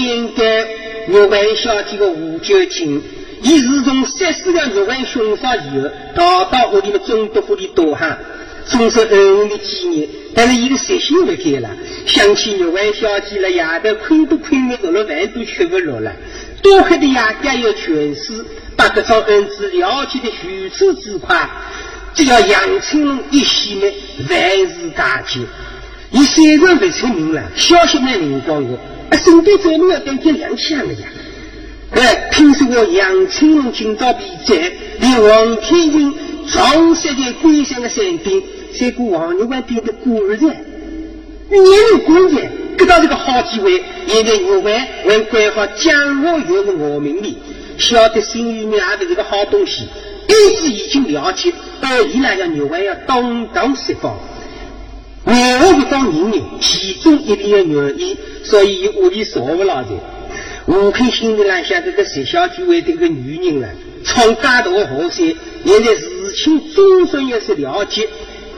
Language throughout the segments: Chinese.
应该玉文小姐的胡九金。伊是从三四个玉文凶杀以后，逃到屋里的总督府里躲哈，终受恩人的纪念。但是伊个习性不改了，想起玉文小姐了，夜头困都困不着了，饭都吃不落了。多亏的爷家有权势，把这桩恩子了解的如此之快，只要杨春龙一熄灭，万事大吉。伊虽然不出名了，消息蛮灵光的，啊，身边怎么要点点亮相了呀？哎，听说我杨春龙今朝比赛，连王天云撞死在龟山的山顶，再过王玉环变得孤儿的，年龄关键，得到这个好机会，现在玉环还管好江河月的我名里，晓得心里面也是这个好东西，一直已经了解，而伊那要玉环要当当释放。女儿不当人人，其中一定要原因，所以伊屋里少不了的。悟空心里来想，这个石小姐为这个女人了，闯大大的祸山，现在事情总算要是了解，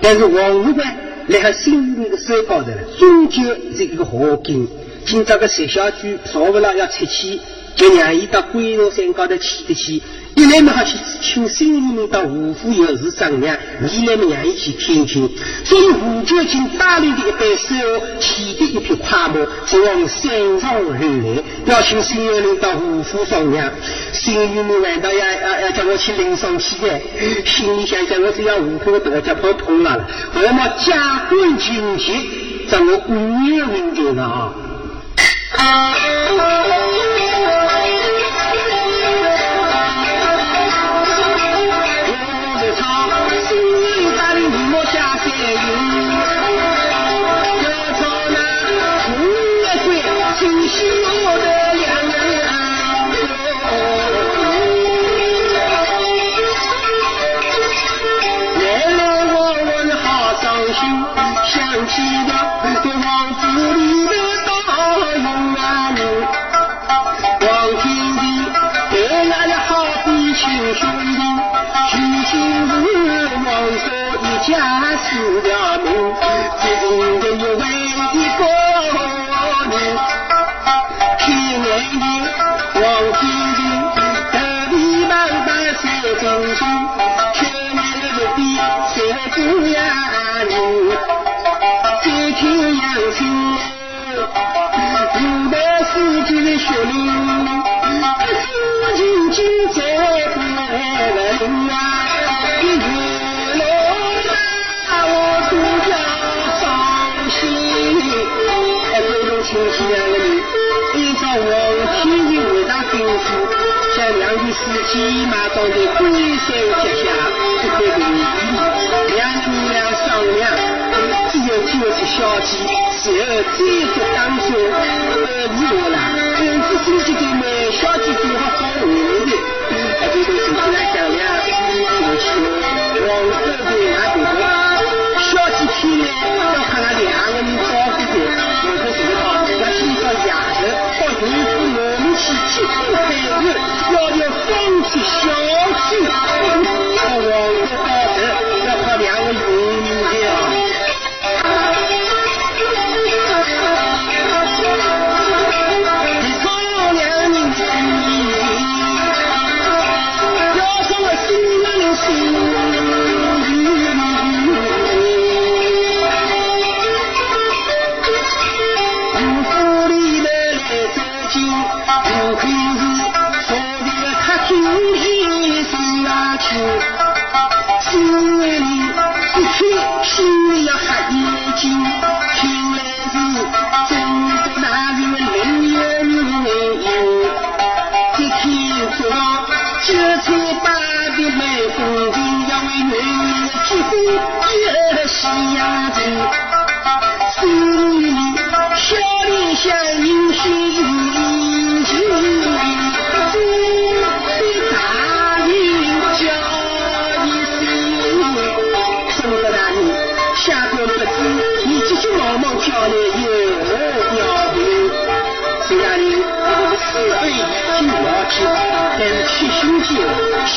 但是王玉环来他心里面的手高头了，终究是一个祸根。今朝个石小姐少不了要出去，就让伊到龟罗山高头去的去。一来嘛，好去请新里面到五府有事商量；二来嘛，让伊去听听。所以吴九卿带领的一班手，骑的一匹快马，就往山上而来，要请新月人到五府商量。新月人难道要要要叫我去领上去的？心里想想，我只要悟空的大脚跑痛了，我么加官进爵，让我五月文件了啊！家死了命，只因的一位一个人，去年的黄金两个司机马装在龟山脚下，这块土地，两姑娘商量。只有就是小姐，随后再做当选，呃，以后啦，儿子。亲戚对美小姐最好好回的，哎，这个亲戚来讲呀，就是王叔对俺婆婆，小姐偏来要看俺两个人招呼的，有个什么好，要今朝夜头到游子。我们去接风海日，要要放弃小气，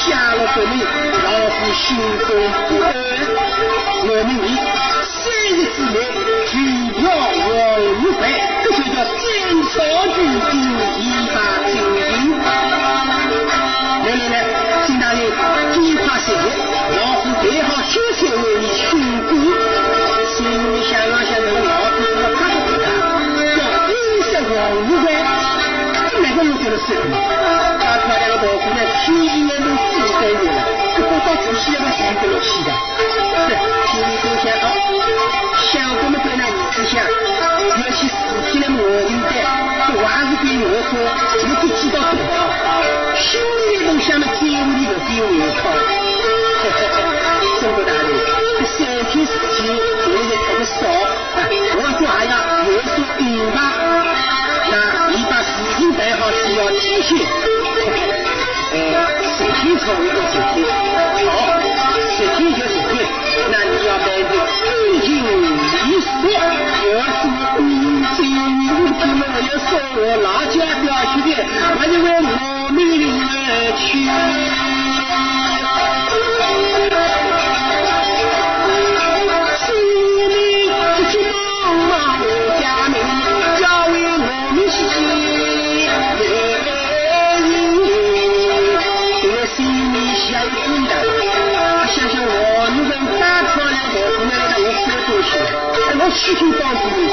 下了革命，老夫心中不安。我们以三日之内举票王玉环，这就叫斩草除根，依法进行。来来来，金大人，尽快设宴，老夫备好酒菜为你庆功。心里想啊想，这个老夫怎么他不回答？叫衣食王五环，这哪个有这个事？大漂亮的大姑娘，天一眼都四十三岁了，这不到除夕要洗一个六七的。是，心里都想哦，想怎么对那儿子想？要去死去了我明白，这还是。对我说，我不知道多少。心里都想着嘴里的给我靠。中国大人，这三天时间我也特别少，我说还要有所安排。那你把事情办好，只要提醒。呃，十天错一个十天，好，十天就十天。那你要办的干净利索。要是你这五天没有说我老家表现的，我就为我们而去。些，我虚心帮助你。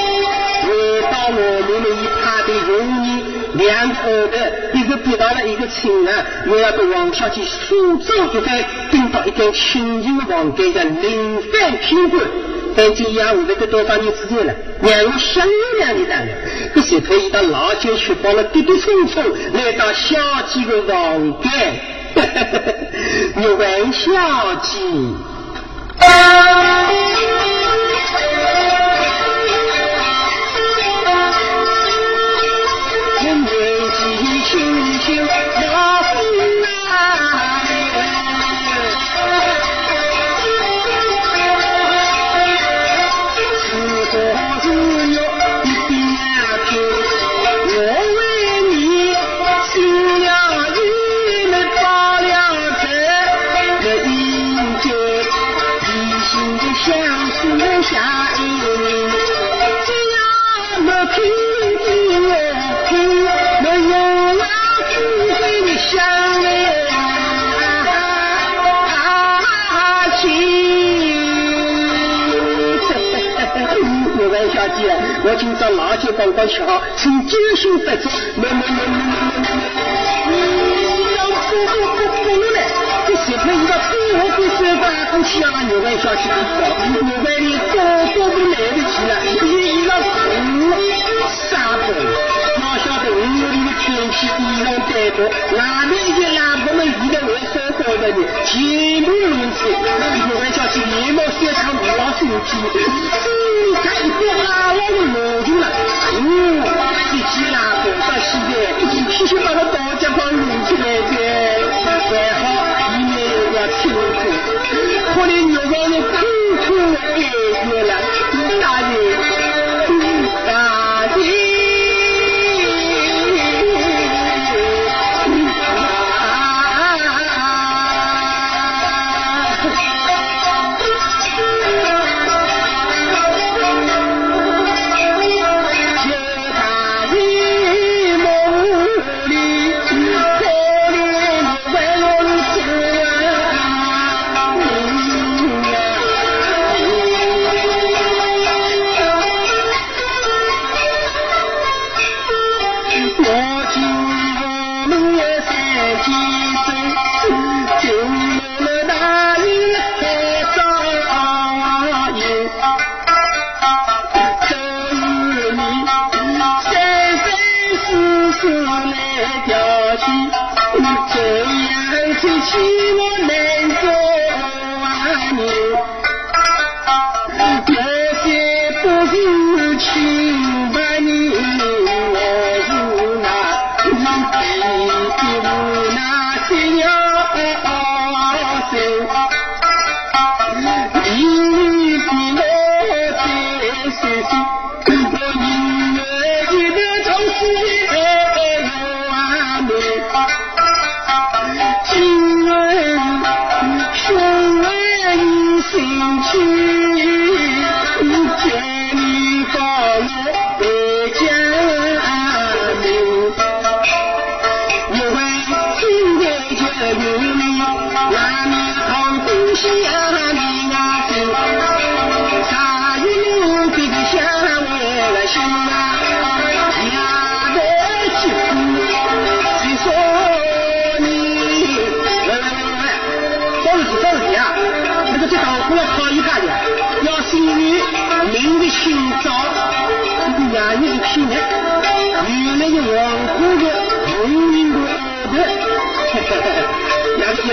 回到我们一派的容易两口的，一个得到了一个亲人，我要跟王小姐苏州一番，订到一间清静的房间，的临番品官。但这样我们得多少年之间了，让我想两年了。可是头一到老街去，帮了跌跌冲冲来到小姐的房间，我问小姐。心我今朝老酒刚刚吃好，请酒醒不足，没没没没没没没，让不不不不了嘞！这小朋友把对我对手把过去让我问小姐知道，我问你多多不来得及了，你一个苦傻子，哪晓得五里的天气异常单薄，外面一些老婆们现在我烧好的呢，全部如此。我问小姐连忙三场不老生气，嗯，他一个拉拉的毛巾了，嗯，这些老婆到现在必须把那刀架帮撸起来的，还好里面有个清楚，可怜牛王的苦苦哀怨了，大人，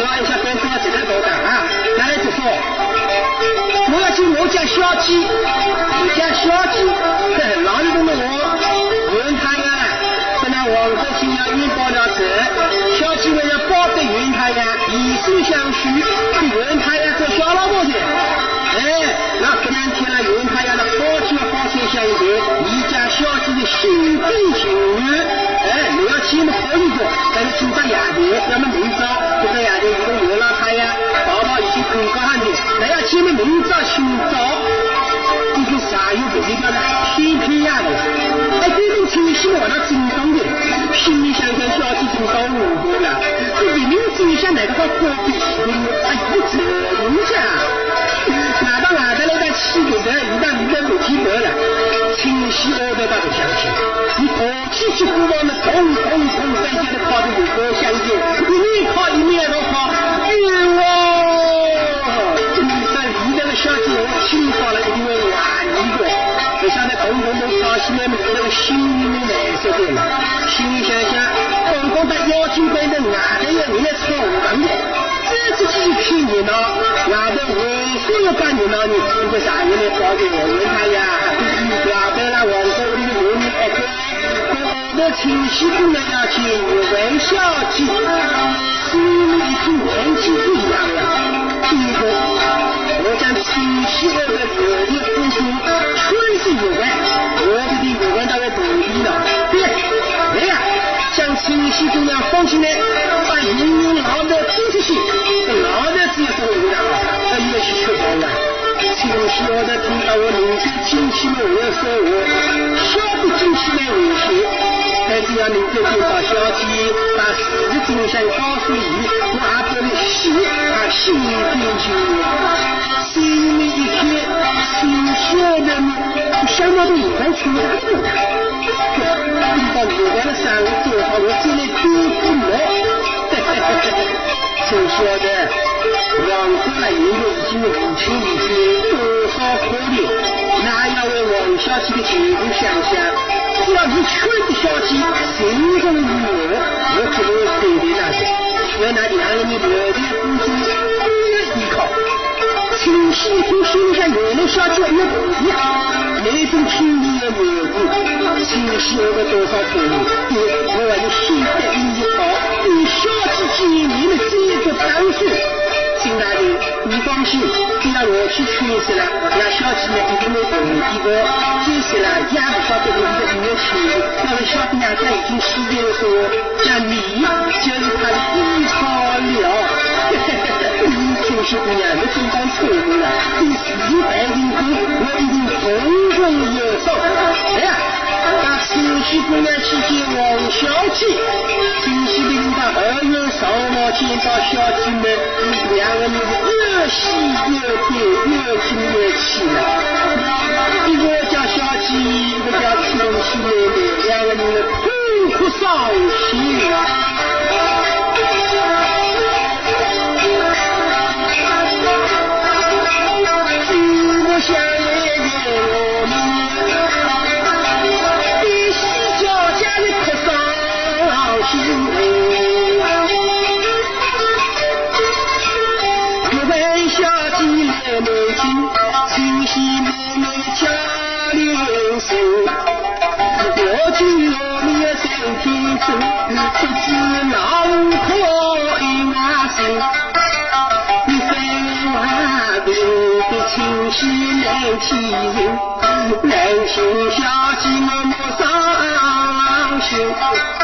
发一下高高的这个高啊，拿来做好。我要进我家小区，家小鸡，哪里都没我，云台啊，本王国了，小为了云太呀，以身相许，给云呀做小老婆的。哎，那这两天呢，云太呀，那高级的方向下一，一家小鸡的心兵情。哎，你要亲好一点，咱亲到眼睛，要么明朝就在眼睛一个月了，他呀，宝宝已经很高的，咱要么明朝寻枣，这个啥又不是叫的天天呀的，哎，这种天气我的正宗的，心里想想小弟到高五个呀，这里面真像哪个好过不去的，哎，不值人家，哪到外头来个七九折，一旦你在不记得了。湘西峨刀把的小起，你过去去湖南的，从东从南边的跑进火乡去，一面跑一面又跑，哎呀，这路上遇到个小姐，起码了一万一个，没想在东东都跑起来，没得了，心里面难受的很，心里想想，东东在邀请堆里哪个要你来闯关？今天热闹，外头黄色么干热闹呢，现在啥人来搞的？我问他呀，外头那黄色的美女爱看，我到头清晰姑娘要去玩笑去，心里看天气不一样了。第一个，我讲清晰后个热烈呼吸，春是有关，我这里有关到了肚皮了，对，来呀、把亲戚姑娘放进来，把人民老子支出去，这老子只有这个力量啊，还去吃饭呢。亲戚后头听到我明天进去嘛，还要说话，晓得进去来危险，还是要能够就把消息把事情真相告诉伊，还过来细，啊心里边就，亲戚们一天，亲戚姑娘呢想到的有感情，他不看。把自己的生活做好我进能变富呢哈哈哈哈哈谁晓得黄河呢又涌进了五千里的多少可流那要为王小姐的前途想想只要是全国各地的人民群的我只不会背离那些让那两个人团结互助请西湖先生有了小教育不一，每种亲密的模糊，请写了多少字，对我还有新的意义。你小姐姐，你们这个谈数，金大人，你放心，只要我去劝一了，那小姐姐一定会同一的。接下了也不晓得你的什么心，那位小姑娘已经失恋了，说，像你就是她的依靠了。小姑娘，我今天出门，第四代员工我已经重重有手。哎呀，打亲戚姑娘去见王小姐，亲的领导二月上马见到小姐妹，两个人是又喜又悲又惊又气呀！一个叫小姐，一个叫春戚妹妹，两个人痛苦伤心。我想你有天人，情小姐我莫上心。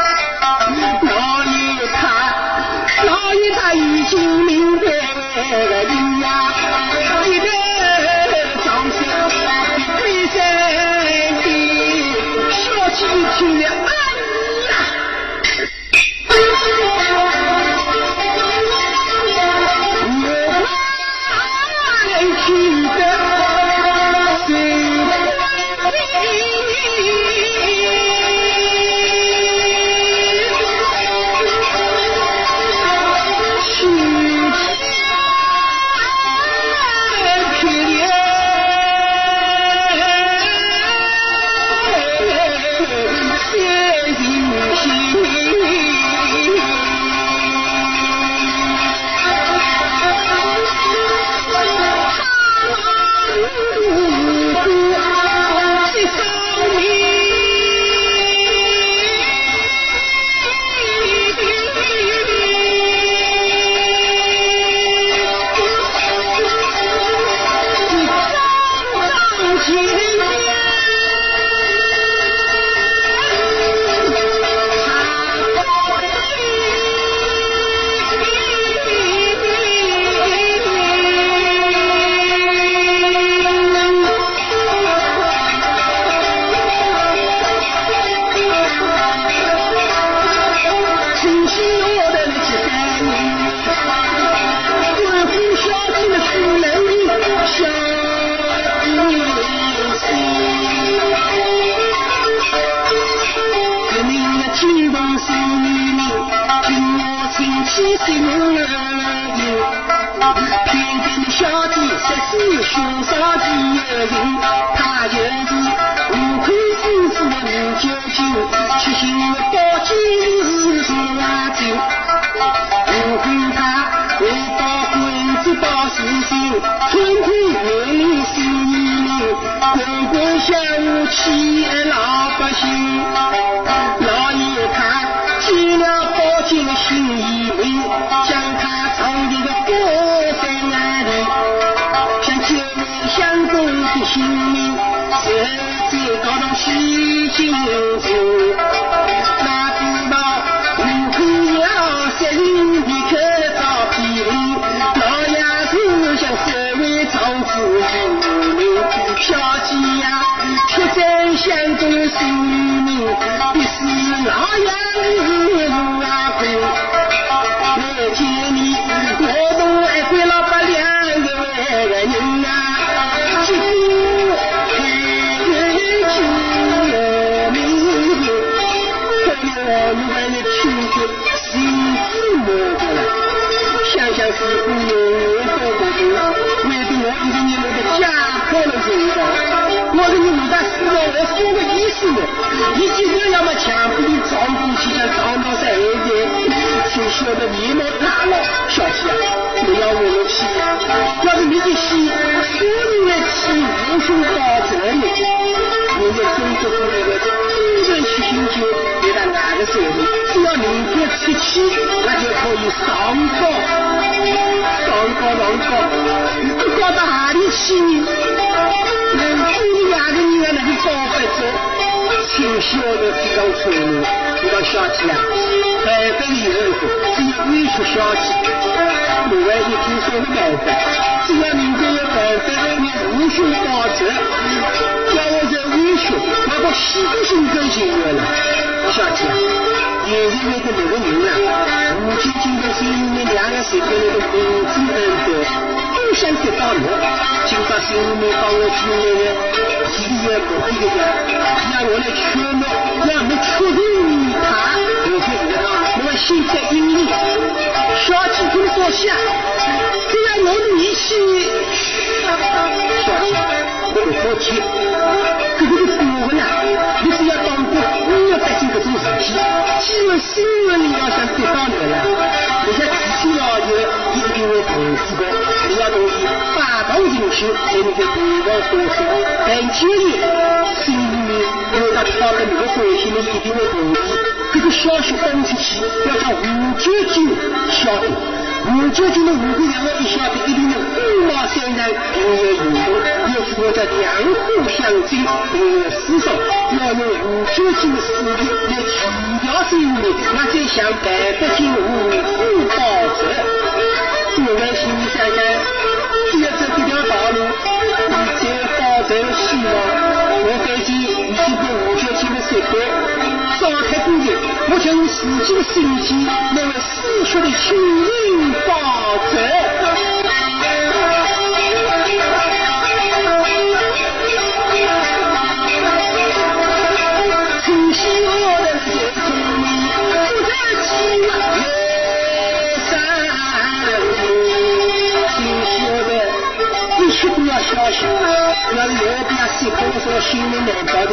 偏偏你小弟设置凶杀几有人，他就是无愧之子吴九九，七星宝剑是何九？无恨他为报君子报私心，天天为你心命，官官相护欺老百姓。就晓得面貌大了，小姐啊，不要我们去，要是你的心，所有的气无胸包责任，我们中国做那个真正去寻求，给他哪个手里，只要能够出去，那就可以上高，上高上高，请晓得这种错误，你讲小姐啊，办法有很多，只要委屈小姐，另外一听说的办法，只要明天有办法，你无胸包责，叫我在委屈，那个喜不心都行了，小姐啊。现在那个那个人。啊，吴晶晶的心里面两个手头那个明知恩德，都想得到我，今把心里面帮我进来，体也不对的讲，让我来劝我，让我确认他，我说我心在阴里，小姐跟说下，只要我们一起，小姐，我不好听，这个是过不了，你只要当过，你要担心这种事体。既然新人你要想得到你了，人家提亲要求一定会同意的，你要同发动进去，才能够对外说说。但建议新人有他讨跟你的关系，你一定会同意。这个消息放出去，要叫吴九九晓得。吴九九的吴会让我一晓得，一定能五马三人，并有行动，要是我叫两虎相争，并有厮守，要用吴九九的实力来提调生命，那再向百北京五虎报仇。我们心里想我希望，我相信已经被吴九九的手段。烧开锅的，我将用自己的身体来为死去的亲人报仇。从小的就聪明，不得起来山从小的一切都要小心，要是心里难搞的，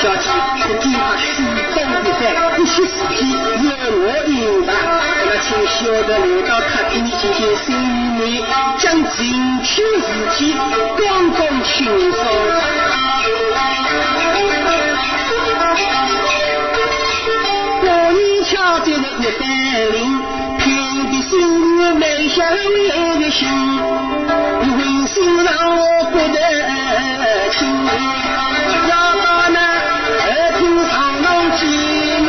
小姐，我给他虚张一番，一些事体要我应办。那请晓得留到客厅进行审理，将进去事体刚刚清爽。我一瞧这个一单领，心里没想你的心，你浑身让我不得轻。要到那二厅上弄几美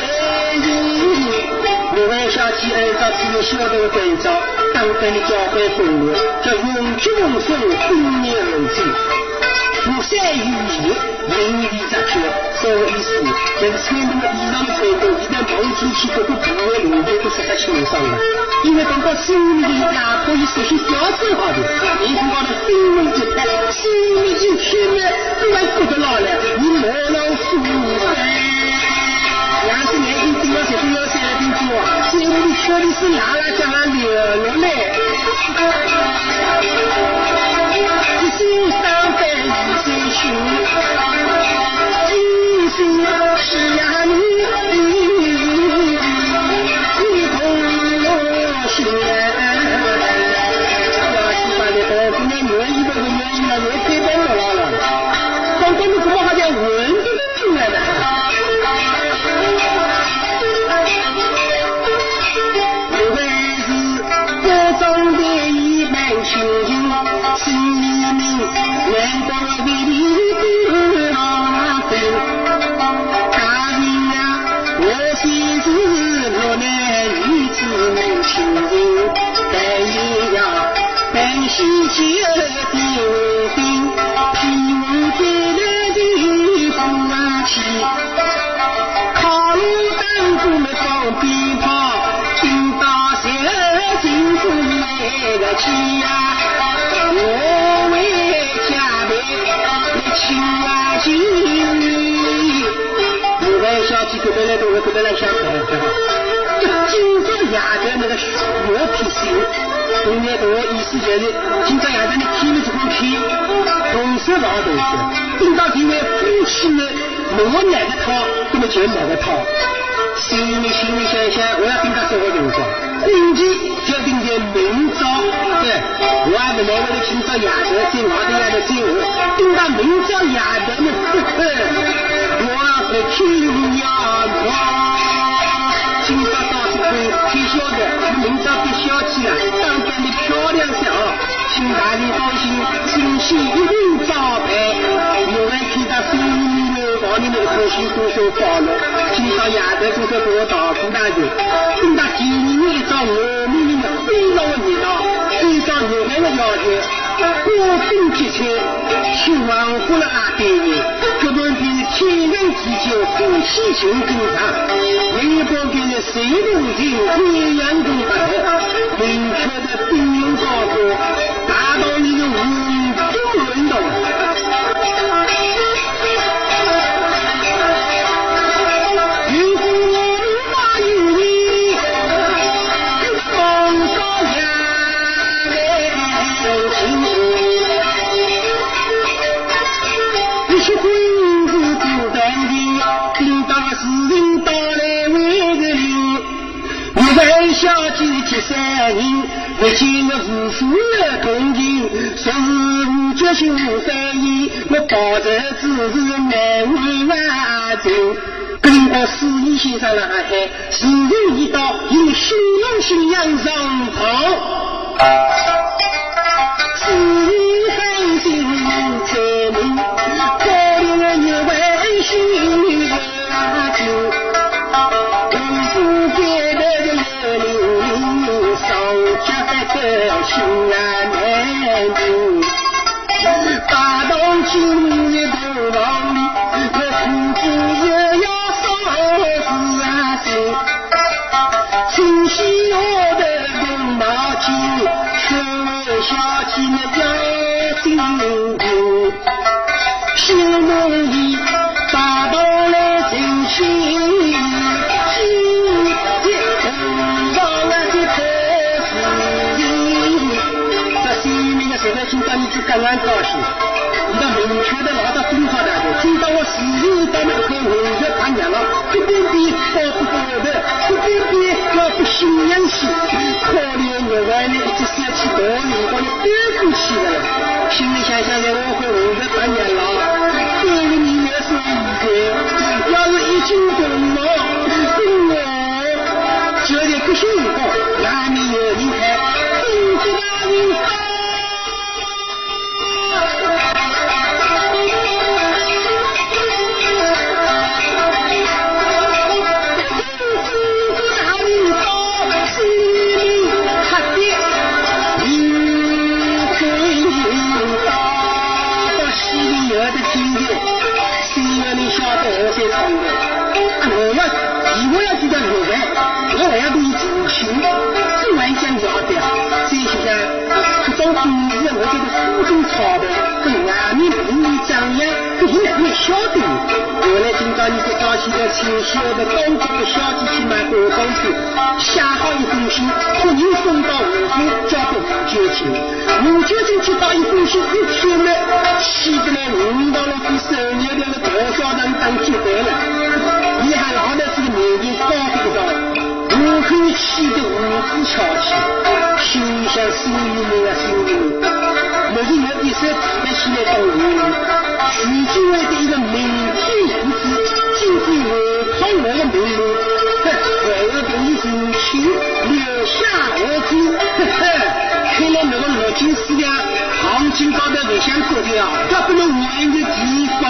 人，我问小姐按照自己晓得的规则，当官的交关风流，叫永居永生，丰年如子。不善于言，淋漓杂缺，啥个意思？就是穿那个衣裳的穿着，一旦碰进去，这个部位 lum 边都是不清爽的。因为等到心里的压迫，伊首先表征好的，面孔高头冰冷一拍，心里一天呢，突然觉得老了，你莫老虎噻。两只眼睛盯要谁都要三斤多，在屋里吃的是拉拉酱啊流落来。一心上班一心休，一心是呀你，来鹊登门，盼望爹爹的福啊亲。靠路当铺那放鞭炮，听到喜来心中来个甜呀。我为家门来庆亲，来宾各来。就是今朝夜到你天里这块天，同时老东西，等到几位夫妻们我哪个套，那么就哪个套。心里心里想想，我要跟他什么情况？婚期就要定在明朝，对，我还没来我今朝夜头在外头夜头在我，等到明朝夜头呢，我是天要光，今朝到处看天晓得，明朝变小气了，当官的漂亮些哦，请大人放心，新鲜一定招牌，我们看到新年往年的贺喜多少包了，今朝夜头多少给我大姑大人，等到第二年一早我们的非常热闹，按照原来的要求，过冬节菜，请王府了阿爹爷，天人之酒夫妻酒更长，另一包给了水龙井鸳鸯公八头，明确的兵用高歌，达到三人不见我无数的同情，说是无决心无反应，我报仇只是难为万众。跟我司仪先生来喊，时人一到，以新郎新娘上床，司仪喊心才明，高粱一碗新郎。心啊难平，大当今日头房里，这苦子现在我会红月他娘了，这个你也是一个，要是一斤公中操的，跟外面不一样样，你哪会晓得？我来今朝你就到现在请小的东家的小姐去买化妆品，写好一封信，托人送到吴府，交给吴九卿。吴九卿接到一封信，一看呢，气得呢，五到了第十年了，多少人当接待了。你看老的这个面前高多少，吴口气得五指翘起，心想：心里面啊，心里面，我是有一手提得起来当女人，徐经纬的一个明天无子，今天我靠我的命令，哼，为了给你人情留下我子，呵呵，看来那个罗金思呀，行情高头不想做的啊，这不能玩的地方。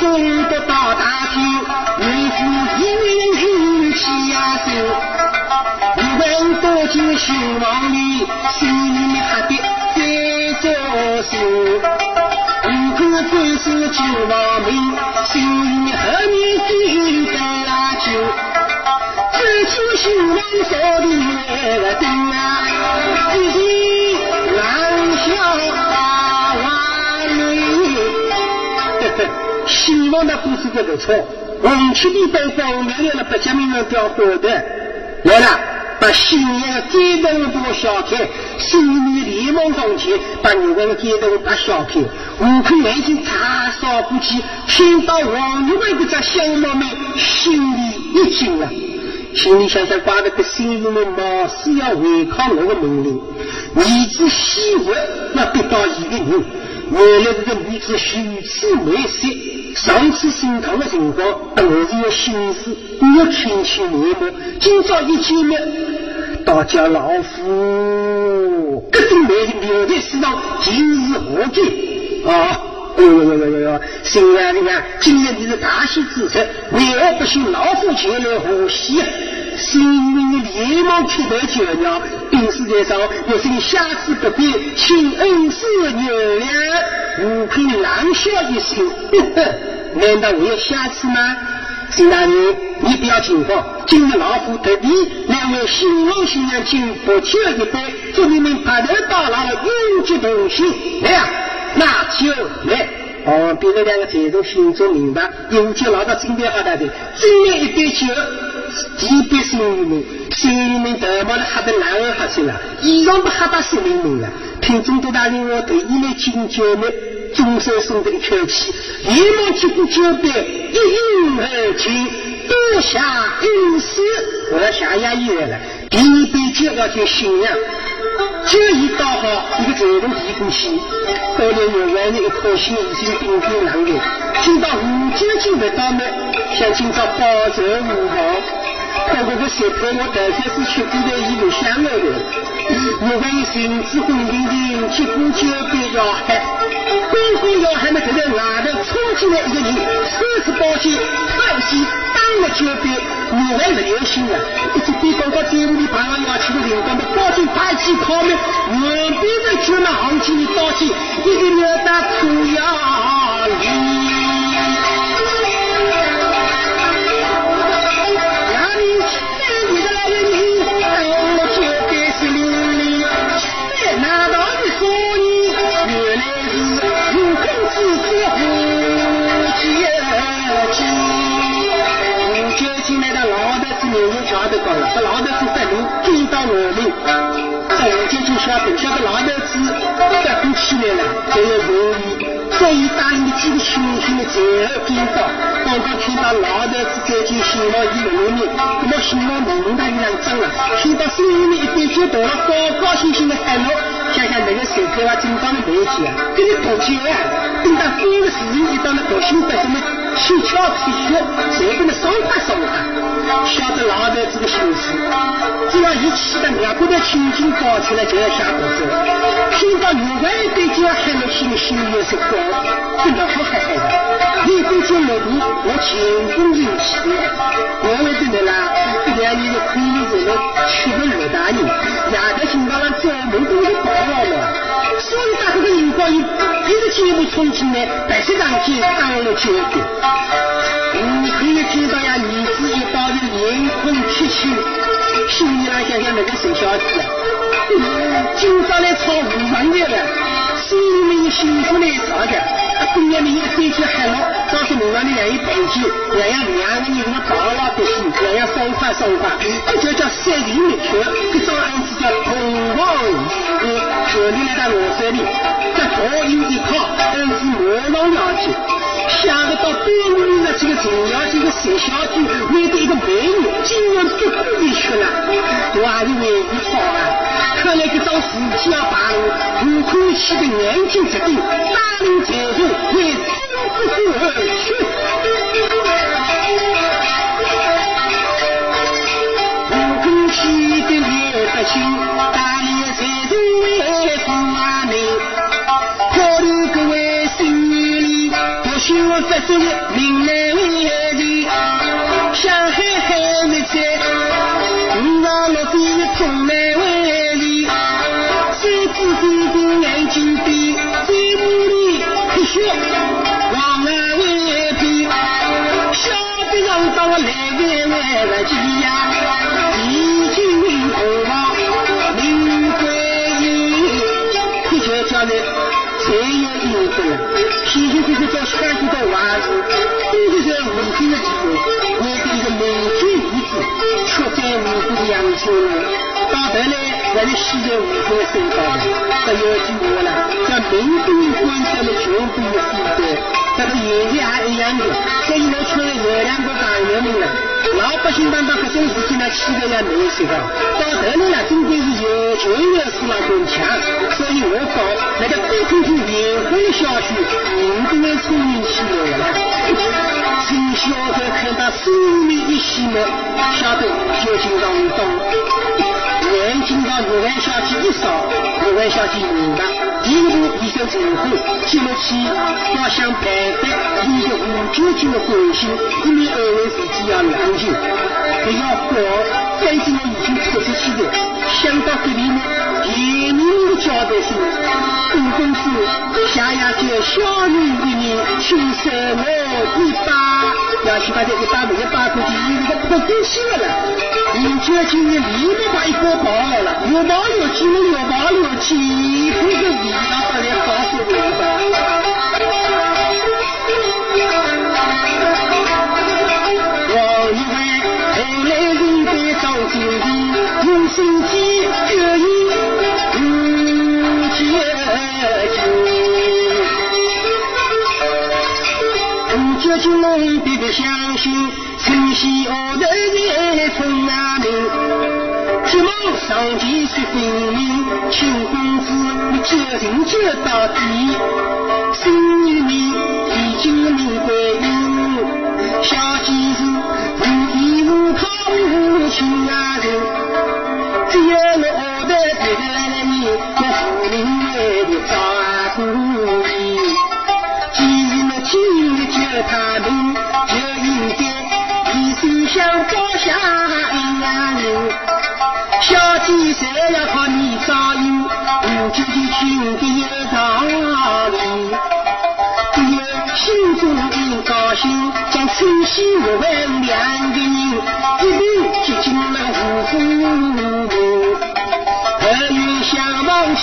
中得到大酒，为父一人起呀手，一问多金兴旺里，心亡命，心里何年记得呀酒？只求兴旺少的月灯啊，一起难消。希望的故事这个错，红旗的灯光亮亮的，百家名人吊火的来了，把新娘街灯都小开，新娘连忙上前把女人街灯把小开，我看眼睛擦扫过去，听到王玉文的这小妹妹，心里一惊啊，心里想想，挂着个新人们貌似要违抗我的命令，儿子希望要得到一个人，原来这个女子虚此美色。上次心疼的情况，都是有心思，有亲戚面目。今朝一见面，大家老夫，各种美人留在世上，今日何解？啊！哟哟哟哟哟哟！新娘你看，今日你是大喜之日，为何不请老夫前来贺喜？新娘连忙磕头求饶，禀世界上有请下次不必，请恩师原谅。悟空冷笑一声，呵呵，难道我要下次吗？新大人，你不要惊慌，今日老夫特地两位新郎新娘敬不酒一杯，祝你们白头到老，永结同心。来呀，拿酒来！哦，别人两个财主心中明白，永结老早准备好的，的，斟来一杯酒。几百姓人们，姓人们头毛都吓得蓝耳哈去了，衣裳都吓到湿淋淋了。听中都大人我对你来敬酒呢，钟声松的一口气，连忙接过酒杯，一饮而尽，多谢恩师。我下衙役了，第一杯酒要敬新娘，酒已倒好，一个财主递过去，后来我外面一颗心已经冰天冷月。今朝五酒敬不到呢，想今朝保着无妨。看这个石头，我大概是吃过的一路香了的。我万一身子昏淋淋，结果就被要害。刚刚要害呢，就在外头冲进来一个人，手持宝剑，太极当了酒杯，我还不留心啊！一直对刚刚队伍里爬上要去的人，光把宝剑太极靠门，两边的就那行情里刀剑，一个秒打出呀里。追到我们，这我就就晓得，晓得老头子带兵起来了，就要容易。所以带领的几个兄弟们前后跟到，刚刚听到老头子在进新郎一个人，那么新郎门大一两张了，听到声音里一边就到了，高高兴兴的喊路，想想那个手头啊，紧张的没起啊，跟你赌钱啊，等到这个事情一到了，高兴得什么？气窍气血，才跟他松快松快，晓得老头子的心思。只要一气的两个的轻轻搞起来，就要下毒手。听到另外一对就要喊了心心里有些高，真的好害害的。你对这老弟，我前功尽弃。我为什么啦？这两年的亏你做了娶个二大人，两个新郎做梦都是搞好了。所以打这个荧光一一个节目冲进来，白色上去当了焦点。你可以听到呀，女子一抱着脸孔铁青，心里来想想那个沈小子啊，今朝来唱五门的了，心里面幸福来吵架，工业里有飞机海落，到时路上的两一排起，两样两个人什么抱牢不起，两样爽快爽快，这就叫三人灭绝，这种案子叫同房异室。昨天来到罗山里，这大有一套，案子马上要紧。想得到半夜那几个重要几个小小姐面对一个美女，竟然不顾一切了，我还是为你好啊！看来这张事体要败露，吴坤熙的眼睛决定，大领财富也真不顾而去。吴坤熙的脸不心，许辜的养生了。到头来。还是现在无辜受到的，这要句话了，叫民兵官官的全部有负担，这个现在还一样的，所以我出来有两个大人民了，老百姓碰到这种事情呢，气得要难受的。到头来呢，中间是有权有势了更强，所以我讲那个多听听言话的消息，人都会聪明起来了。从小在看到生命一息呢，晓得究竟当中。眼睛到五万小姐一扫，五万小姐明白，第一步医生之后，接下去要想办法引起吴九军的关心，一面安慰自己要冷静，不要慌，反正我已经出出去了。想到这里呢，严明的交代说，吴公子下呀就小女一人，请受我一把，要去把这一把没把过去，一个破东西了。吴九军立马把一锅跑了，又跑又急，又跑又急，这个味道把人搞死了。王一伟后来人在张经理，用心机明明，请公子你救人救到底。心里面已经明白应，小姐是无依无靠无亲啊人，只要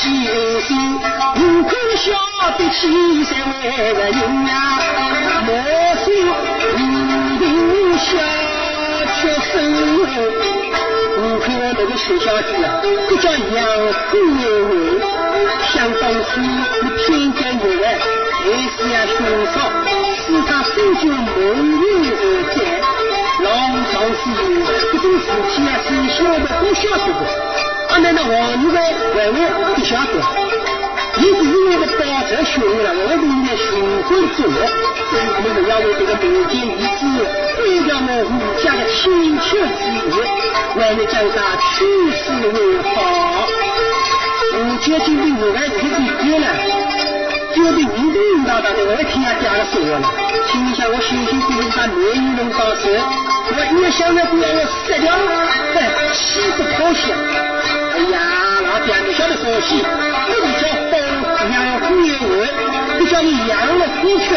相望喜恩心，五苦笑得起三万个人呀，莫说。小妾身，我看那个小小姐啊，这叫养父有为。想当初你偏见有爱，还是呀凶少，使他手脚蒙昧而在。老丈夫这种事体啊，是晓得不晓得的？啊，难道王女外外外不晓得？你是因为个保证学会了，我是应该循规作业。我们要为这个民间遗址，为了我吴家的清切之业，为了将它取死为好。吴家今天我来自己爹了，觉得你都领导的，我听他讲了说了。心想我辛辛苦苦把美女弄到手，我一想着不要我死掉，哎，气不高兴。哎呀，老爹，你晓得高兴，这里叫。养虎有尾，不叫你养了虎缺，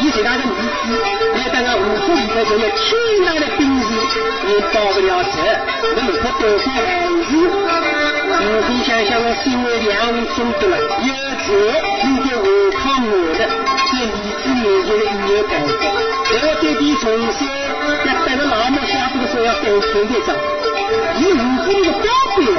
以最大的意思，来当个五虎里头就有天大的本事，你保不了这，你不可多管闲事。我可以想想，我身为两位中国了，有财应该我靠我的，在李子面前的一有办法。我对比从小要带着老母下这个时候要带天天上，以五虎的高贵了，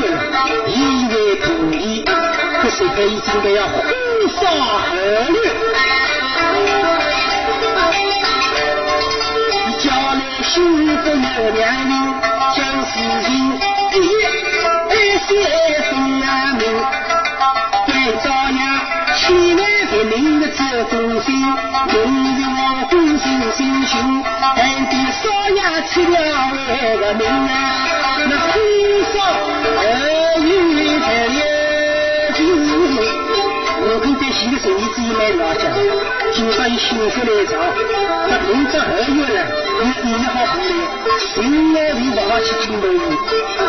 以为土地，这是可以准备要火烧合约。家来幸福有两人，将事情一一二三分明，该照样千万别明的这忠心，明日我忠心心胸。吃了那个命啊，那火烧二月才有劲。我跟在新的生意自己买老家，今朝一幸福来找，这明朝二月了，有意好回来，今夜里不好去金头鱼，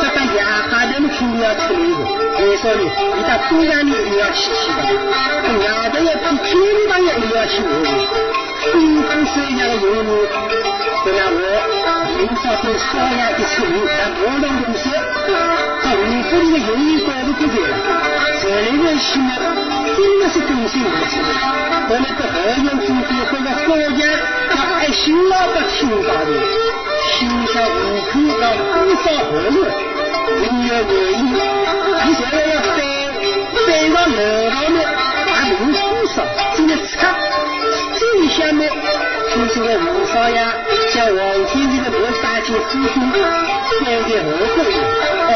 这等夜哈他们肯定要出来的。为啥呢？你到中央里一定要去去的，夜头要比天当也一定要去的。辛苦三年的游人，就让我明朝跟少爷一出名，那我能东西，这五府里的游人高不过在了，这里的戏呢，真的是真心无私的。我们的后院中间这个高阳，要爱新老百姓大的，心下无口让多少后人，因为原因，你现在要带带上楼上面，还能多少？今天差。下面就是个吴少爷将王天宇的头杀进府中，关在后宫里。哦，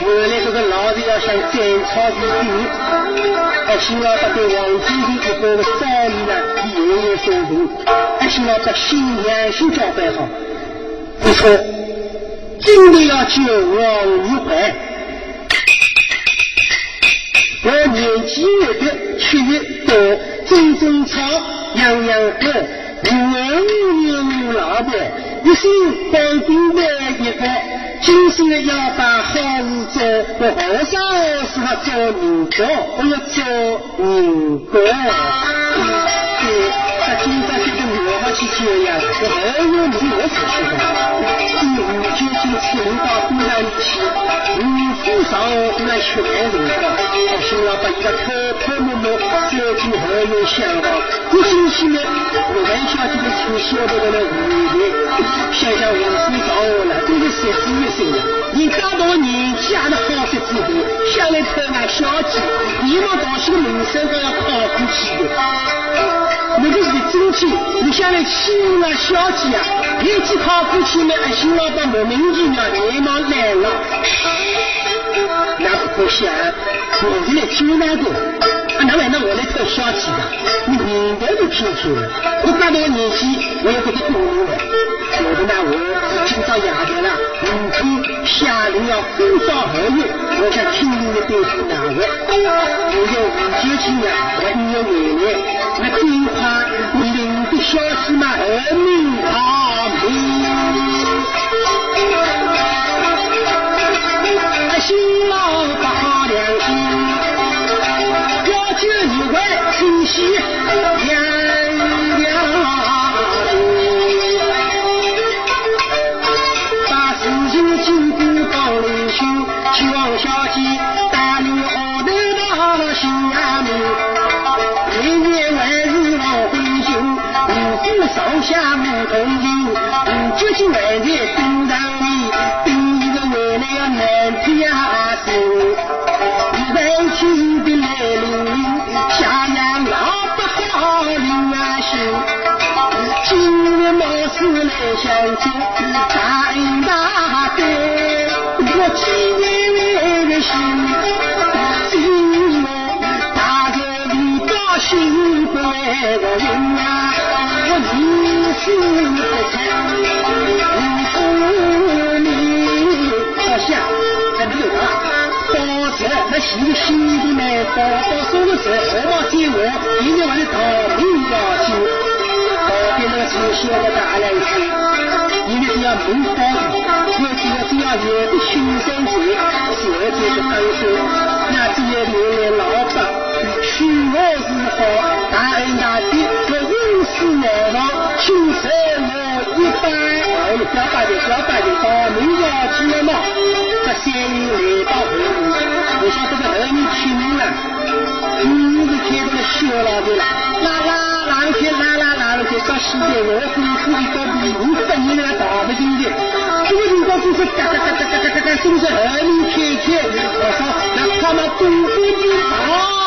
原来这个老子要想斩草除根，还新老板对王天宇一个个招礼呢，有有收成，还新老板心良心交代好，不错，真的要救王玉怀。我年纪越大，却越多，种种草。样样好，无有无老婆，一心保定的一个，今生要把好事做，我和尚是他做人国，我要做人国。对，他今朝这个我好去接呀，我好有名我出去的，第五九九七零到东南去，五府上那去看人的，我心老把一个偷偷摸摸走进后院厢房。进去呢，我们小姐的从小到大的五年，想想五岁长了，都是十几岁了。你大到年纪还是好些之后，想来看俺小姐，你往到些个名声都要考过去的。那个是真气，你想来欺负俺小姐啊？年纪考过去呢，新老板莫名其妙连忙来了，那不想，我是来救那个。啊那难道我来偷小气的？你明白就听听了。你大多年纪，我也给你多了。我的那我今朝夜头了，明天下令要火烧后院，我想听你的对付哪位？我有五九斤啊，我有回来，那最怕你领的小气嘛，而命起那个云啊，我一心不巧，你不你不想，怎么搞？当时那媳妇心里头，宝宝生了时，河马接娃，明天还得讨米要钱，旁边那个村小的大人说，你家只要没房，我只要只要有的学生钱，小姐不担心，那就要留了老板。情我如何？大恩大德，这人世难忘，请赐我一番。我们小八姐，小八姐到明家去了吗？这三人来到后宫，我想这个后人请人了，你是开到了小老的了，啦啦。哪个天哪哪哪个天，到现在我是你自己到底五百年来逃不进去，这个情况就是嘎嘎嘎嘎嘎嘎嘎，真是恨天天，我说那他妈东边的逃。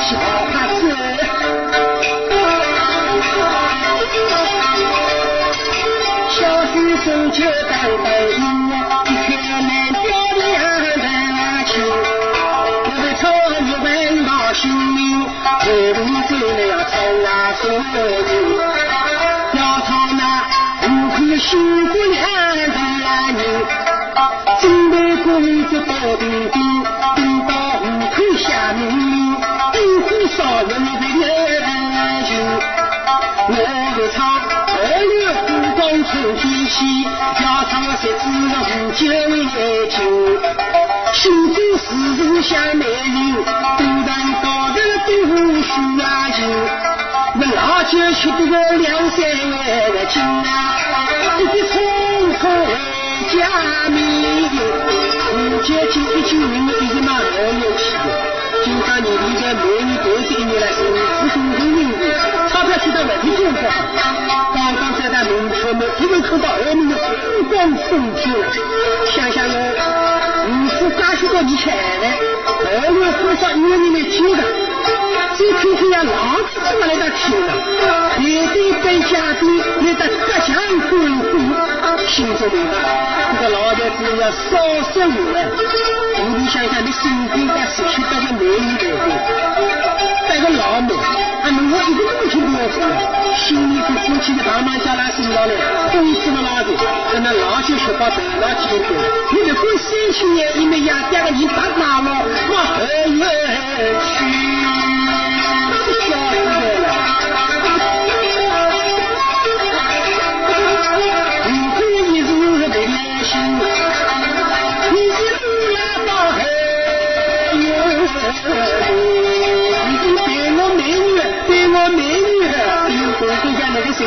小话子。小徐生就当当一天门家的去，那个草日本到性命，不走了草啊所要他那不亏辛苦两了人，准备工资多。少人的爱情，我唱二月风光春景细，家常三只五九二斤，心中时常想美人，多想高头多虚情，那老酒喝得个两三两的斤啊，一滴葱花回家面筋，五九九一九五，这是嘛熬夜去的。以前每年都是一月来一，是很远的。他不要想到外地工作，刚刚在他门口门就能看到我们的风光风景了。想想我五十三十多以前的，二六四上年年来听的，再看看呀，老子怎么来听的？面对百家的，来得各乡各户，听着的，这个老太子要少说无了。你想想，你辛苦把社区当个美女来过，带个老母，俺能家一个母亲都没有，心里头公鸡的叭叭家来是老了，空空落落的，跟那老圾雪包堆垃几堆。你们过三千年，你们养第的个鸡打蛋了，我真委屈。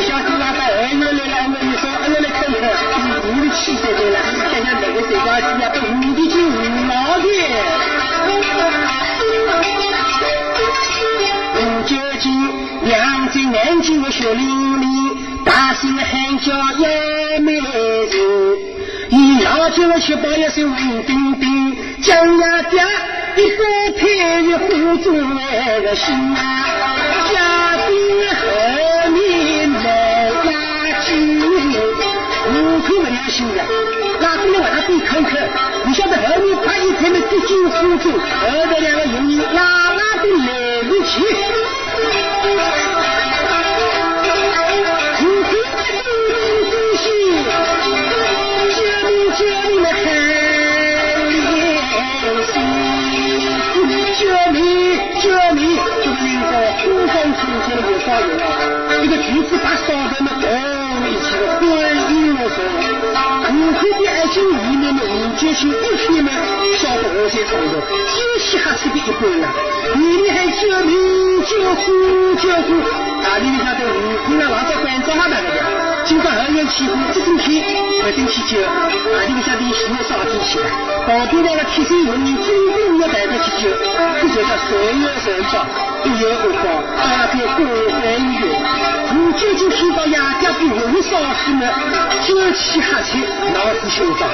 小像拉到他儿女来了，我你说儿女来看你的，你的气色对了，个时光机啊，都你的老的。五九九，娘在南京的雪林里，大声喊叫要美人。你老酒的雪包也是稳定定，江呀一个配一壶中来个心，家丁好。开心的。那今天晚上最坎坷，你晓得后面快一天的资金输出，后头两个营业拉拉的来不及。一个橘子把烧的嘛，哎。五块的爱心里面弄进去一天嘛，烧火在上头，天气还是的一般冷。里面还叫名叫呼叫呼，大里里下的五姑娘拿着管装啊那个的，今朝二月七号这种天，这种去气，大里里下的喜烧天气啊，旁边那个天水文明真正的白不气球，这就叫三月三烧，一月五号，大别过。少师妹，酒气喝起，脑子兴奋，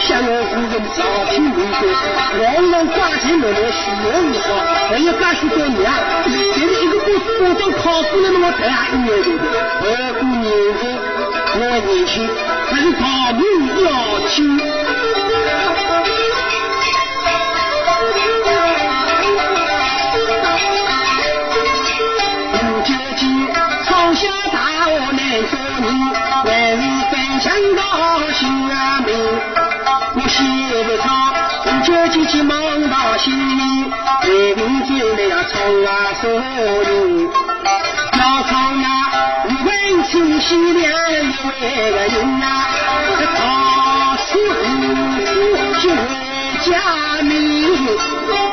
想我古人朝听人说，皇上挂钱买来虚荣无道，还要假使找你啊？是一个高分、满、考分的那么大，一秒钟，还过年时，还年轻，还是逃避要求。你，还是分享到性命。我写唱，你就急急忙到心里，为民救命啊，冲啊手。要唱啊，你问起西凉一个人啊，他是是是。家民，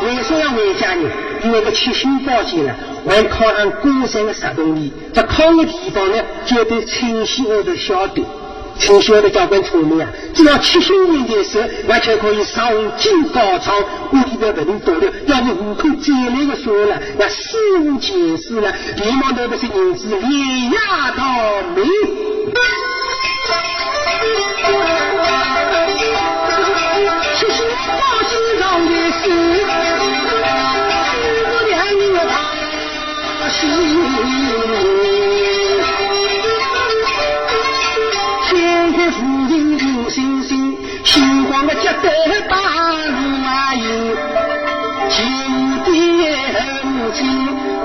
为什么要回家呢？因为个七星宝剑呢，还靠上高山的石洞里，在靠的地方呢，就对清溪河的晓得。清溪河的交关聪明啊，只要七星人的时候，完全可以上进高仓，屋里边不能多了。要是户口再来个说了，那事无解释了，连忙都不是银子连压到命。星光的接得大路啊有，亲爹母亲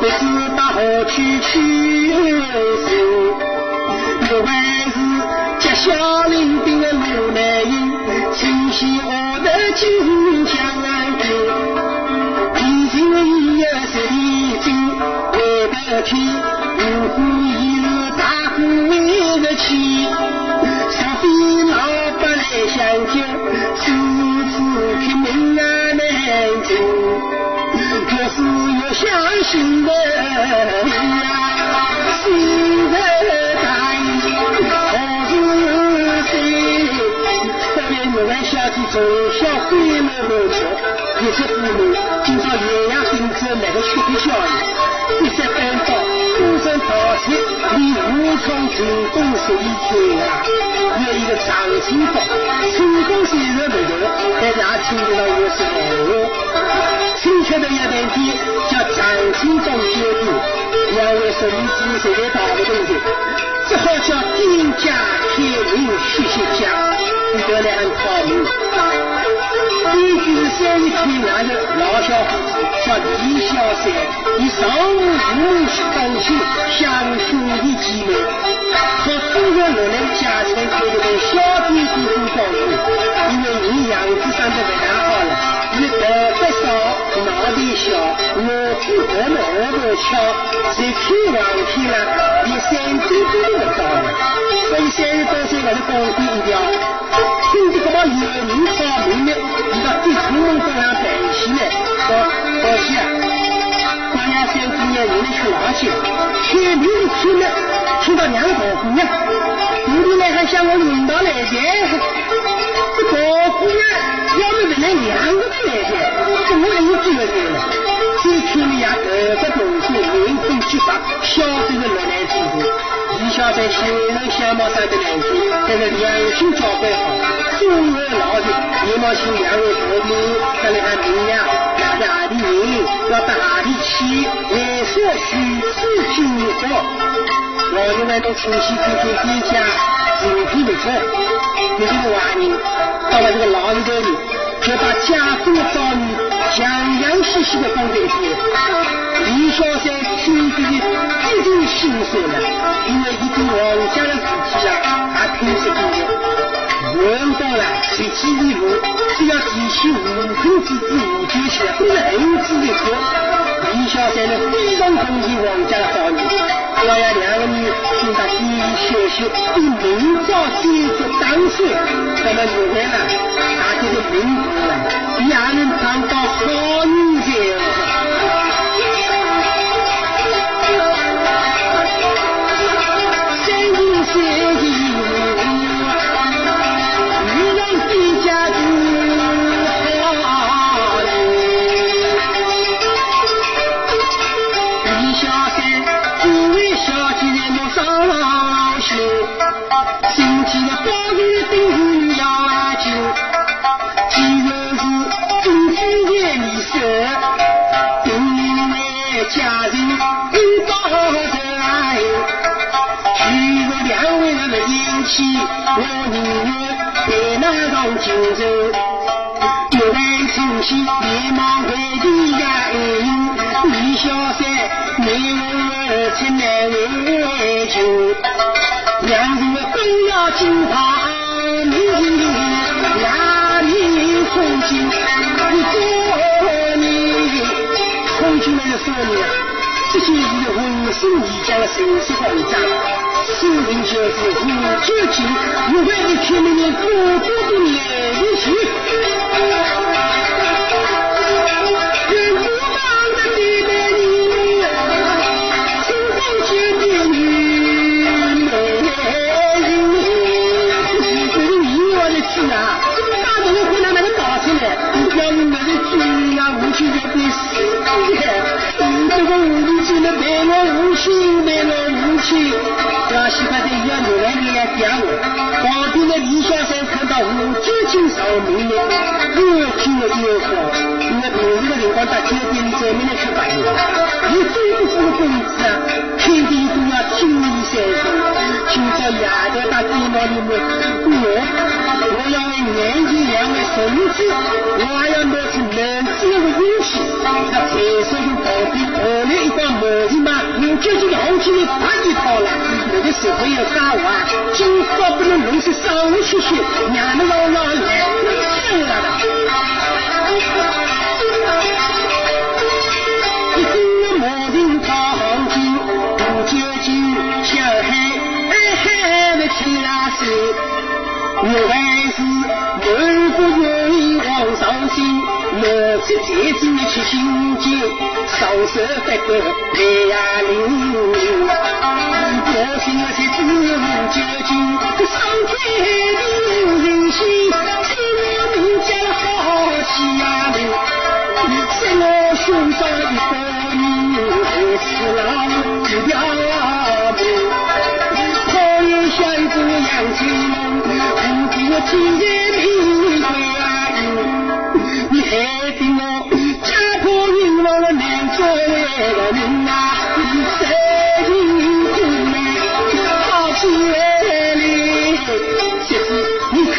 不知道何去去心，不管是接小林兵的路难迎，清溪河的金江岸边，已经有十里相信的呀，心在大意，何是谁？后面我们小弟从小飞来路去，一直父母今朝岳阳兵子那个缺的教育。一些班到孤身逃出，离武昌成功十一载啊！有一个张清芳，成功虽然不多，但是也听得到我说话。亲切的一班店叫张清芳酒店，两位十一子实在逃不动的，只好叫店家开门歇歇脚，你得来很讨厌。根据是三一天外的老小伙子叫李小三，以上午五去东西相兄弟姐妹，和祖上落来家产开的个小店子做生意，因为你样子长得不大好了，你头发少，脑袋小，脑子活么耳朵巧，谁看上去了，连三斤都不到了，所以三十多岁我的工资一条，听着这么有名好名的。对出门这样担心呢，说宝气啊，过年三姑娘我们去哪去？天明的天呢，听到娘婆姑娘，姑娘还向我领导来见，这婆姑娘要么不能两个都来见，我已经了见了。最听里呀，二个同学严正结发，小嘴的落来之后，李小三虽然相貌长得难看，但是良心交关好。中年老人，连忙请两位父母，跟你喊明呀，哪是哪里人，要到哪里去，为所需此经过。老人们都清晰看看店家，人品不错。有这个外人到了这个老里头里，就把家中的遭遇详详细细的讲给听。李小三听得一阵心酸了，因为一对王家的事体啊，他听说过的。闻到了，随机一路，只要提起五分之子五九七，都是恩子一个。李小三呢，非常同情王家的好意，我要两个女听到第一消息，比明早接着当先，那么现在呢，他这个名子了，也能当到好女婿。西老忙快递呀，你小三没有儿难为求，娘子我要金堂里，哪里送金？你做你，空军来说你，这些日子浑身将了三十张。四人就是五九九，我为一天里多多的来一。我要为年轻两位所用我还要拿出男子的勇气在厕所里蹦后来遇到毛衣嘛用尖尖的红旗白一刀了那个时候要干活啊今天不能弄些丧气些娘们老老的是，原来是我不愿你往上进，我这才知你虚心劲，双手发呀你。我心内在自问究竟，这伤天的人，心是我名将好气呀，你是我兄长的儿女，死了我不要命。娘亲，我今夜明还，你害得我家破人亡，我难做为老人呐、好来嘞？这次你可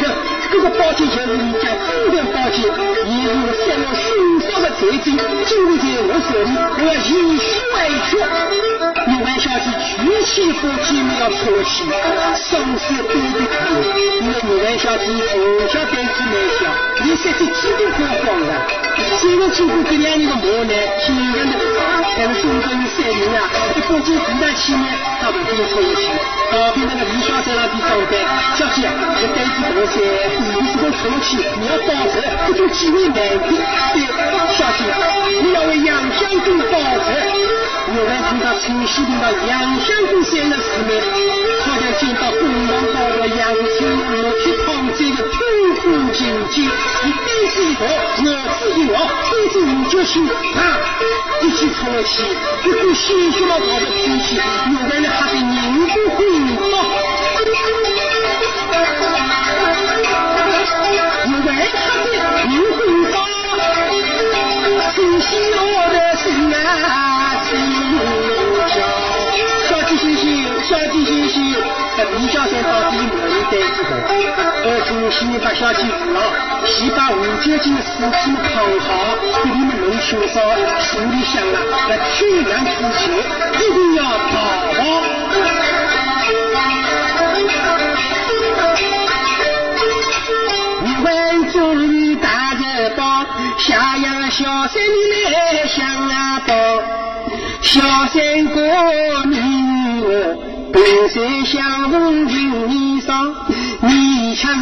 给我报警，就是你家夫人报警。我们的善良深厚的德行在我手里我要延续下去玉环小姐娶亲过节你要出去伤心悲痛的我你说玉环小姐从小就没爹娘你说这几多话就忘了虽然经过这两年的磨难亲人的不但是中国人善良啊对国家的重大事业他们都很关心好比那个李香在那边上班，小姐，这辈子不能散。你们这种穷亲，你要报仇，不就几位门客的小姐？你要为杨香姑报仇，有人听到陈世龙到杨香姑三十四妹，他想见到姑奶奶的杨秋玉去碰见。军军机，你必须我，自必须我，必须你就。一起出了戏，你会心什么好的脾气？有的人还给不会吗？有的人还给你会，我的心。小先嘻嘻，你叫谁到底哪人对子的？我说先把小姐扶了，先把五九斤的尸体们好，给你们弄兄嫂处里香了。那天亮之前一定要逃跑。下呀小山你来向啊！到，小山哥女我来在相逢情意上，你却是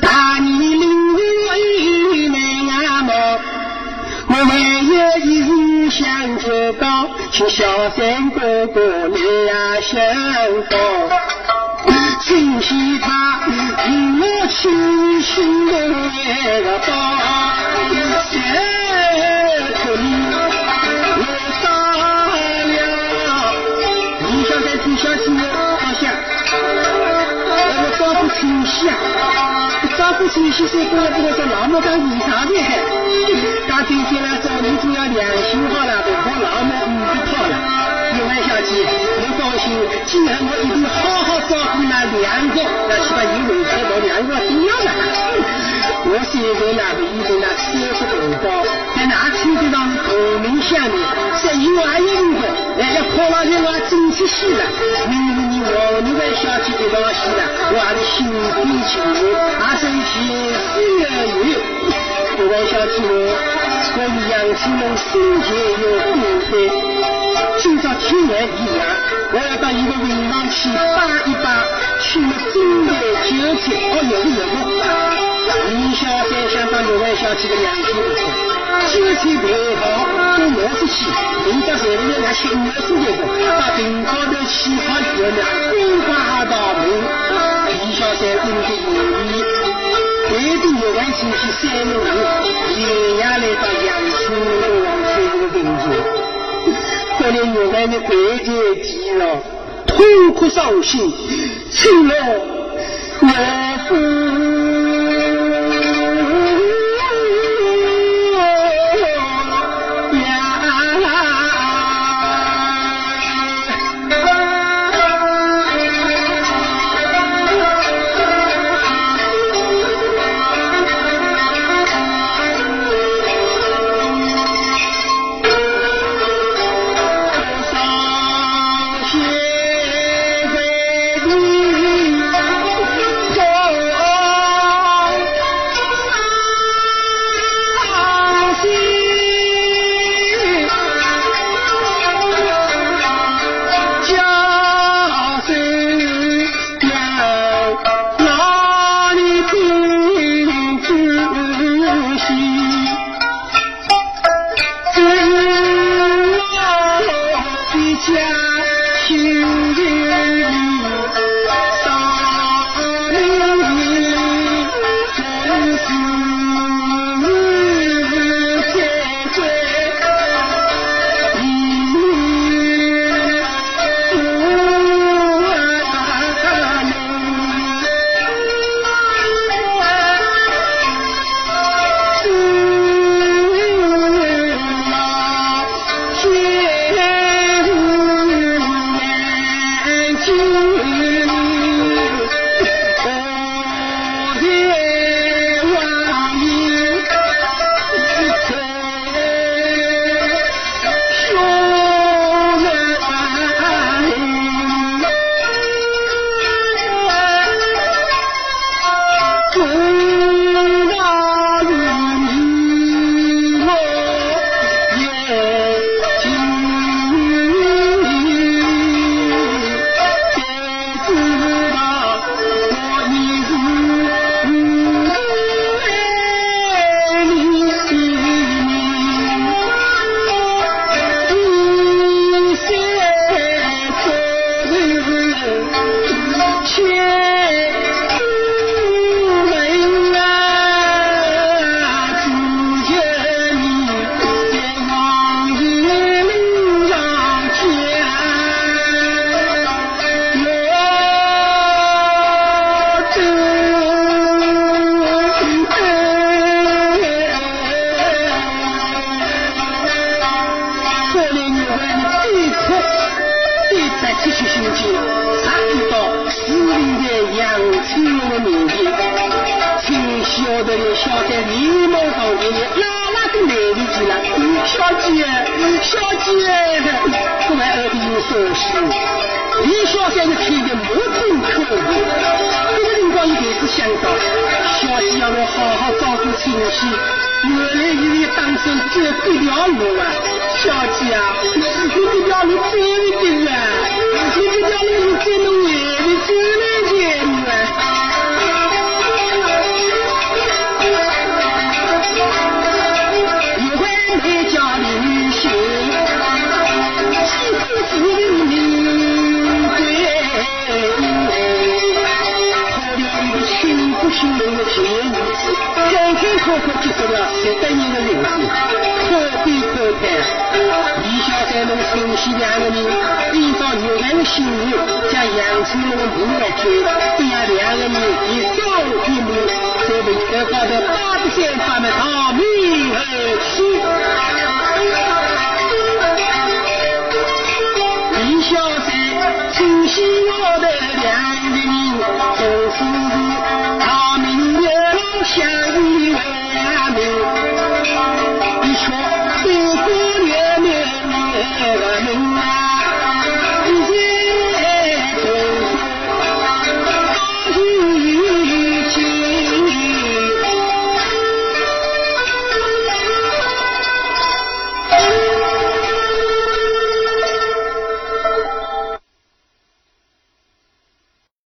大你领回难阿妈。我们也一日想见到，请小三哥哥你也想到。今夕他与我亲心的爱。不行谢谢不的不能说老妹当警察的害大姐来说你只要脸修好了不怕老妹嗯给好了。玉兰小姐，我高兴今儿我一定好好照顾那梁子，那去把又委屈到梁家的顶上了？我虽然在那，被伊在那收拾红包，在那餐子上，口面相里，食一还硬得，还在跑号内我整齐些了。明明你，我和玉兰小姐一道写的，我的心甘情愿，也珍惜月合缘。玉兰小姐，我，和你娘。亲们生前有恩。今朝天还天凉，我要到伊个病房去拜一拜，替了准备酒菜，熬夜的夜猫。李小三想到楼下几个年轻人，酒菜备好，都拿出去，人家手里要拿去五毛钱的。他顶高头起好酒呢，端上二大瓶，李小三应接不暇。带着夜班进去三个人，连夜来到杨春楼王春生的病床。我的女儿的国界急了。痛哭伤心吃了也是我听的莫瞪口呆这个领导一定是想到小姐要我好好照顾亲溪原来以为要挡走这条路啊。小姐啊你是这条路这里的人你这条路是这么远的这么远的锣鼓结束了，第三年的日子，可悲可叹。李小三同春熙两个人依照原来的线路，将杨七郎引来救。这样两个人一左一右，在擂台高他们大名和姓。李小三春熙，我的两个人就是。